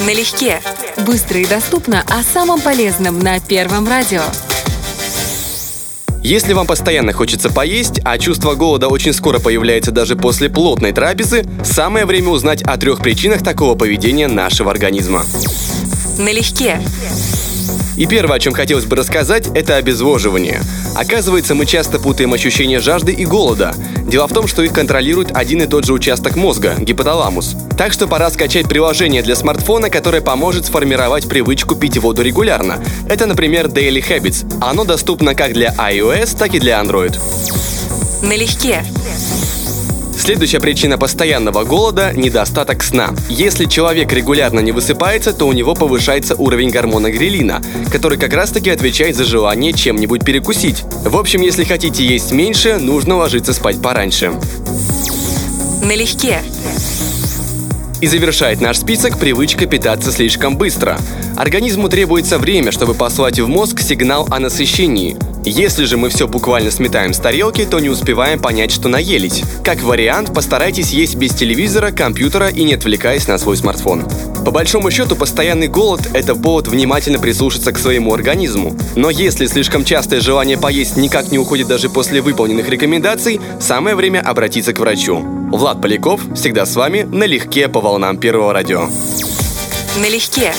Налегке. Быстро и доступно о самом полезном на Первом радио. Если вам постоянно хочется поесть, а чувство голода очень скоро появляется даже после плотной трапезы, самое время узнать о трех причинах такого поведения нашего организма. Налегке. И первое, о чем хотелось бы рассказать, это обезвоживание. Оказывается, мы часто путаем ощущение жажды и голода. Дело в том, что их контролирует один и тот же участок мозга – гипоталамус. Так что пора скачать приложение для смартфона, которое поможет сформировать привычку пить воду регулярно. Это, например, Daily Habits. Оно доступно как для iOS, так и для Android. Налегке. Следующая причина постоянного голода – недостаток сна. Если человек регулярно не высыпается, то у него повышается уровень гормона грелина, который как раз таки отвечает за желание чем-нибудь перекусить. В общем, если хотите есть меньше, нужно ложиться спать пораньше. Налегке. И завершает наш список привычка питаться слишком быстро. Организму требуется время, чтобы послать в мозг сигнал о насыщении. Если же мы все буквально сметаем с тарелки, то не успеваем понять, что наелись. Как вариант, постарайтесь есть без телевизора, компьютера и не отвлекаясь на свой смартфон. По большому счету, постоянный голод – это повод внимательно прислушаться к своему организму. Но если слишком частое желание поесть никак не уходит даже после выполненных рекомендаций, самое время обратиться к врачу. Влад Поляков всегда с вами налегке по волнам Первого радио. Налегке.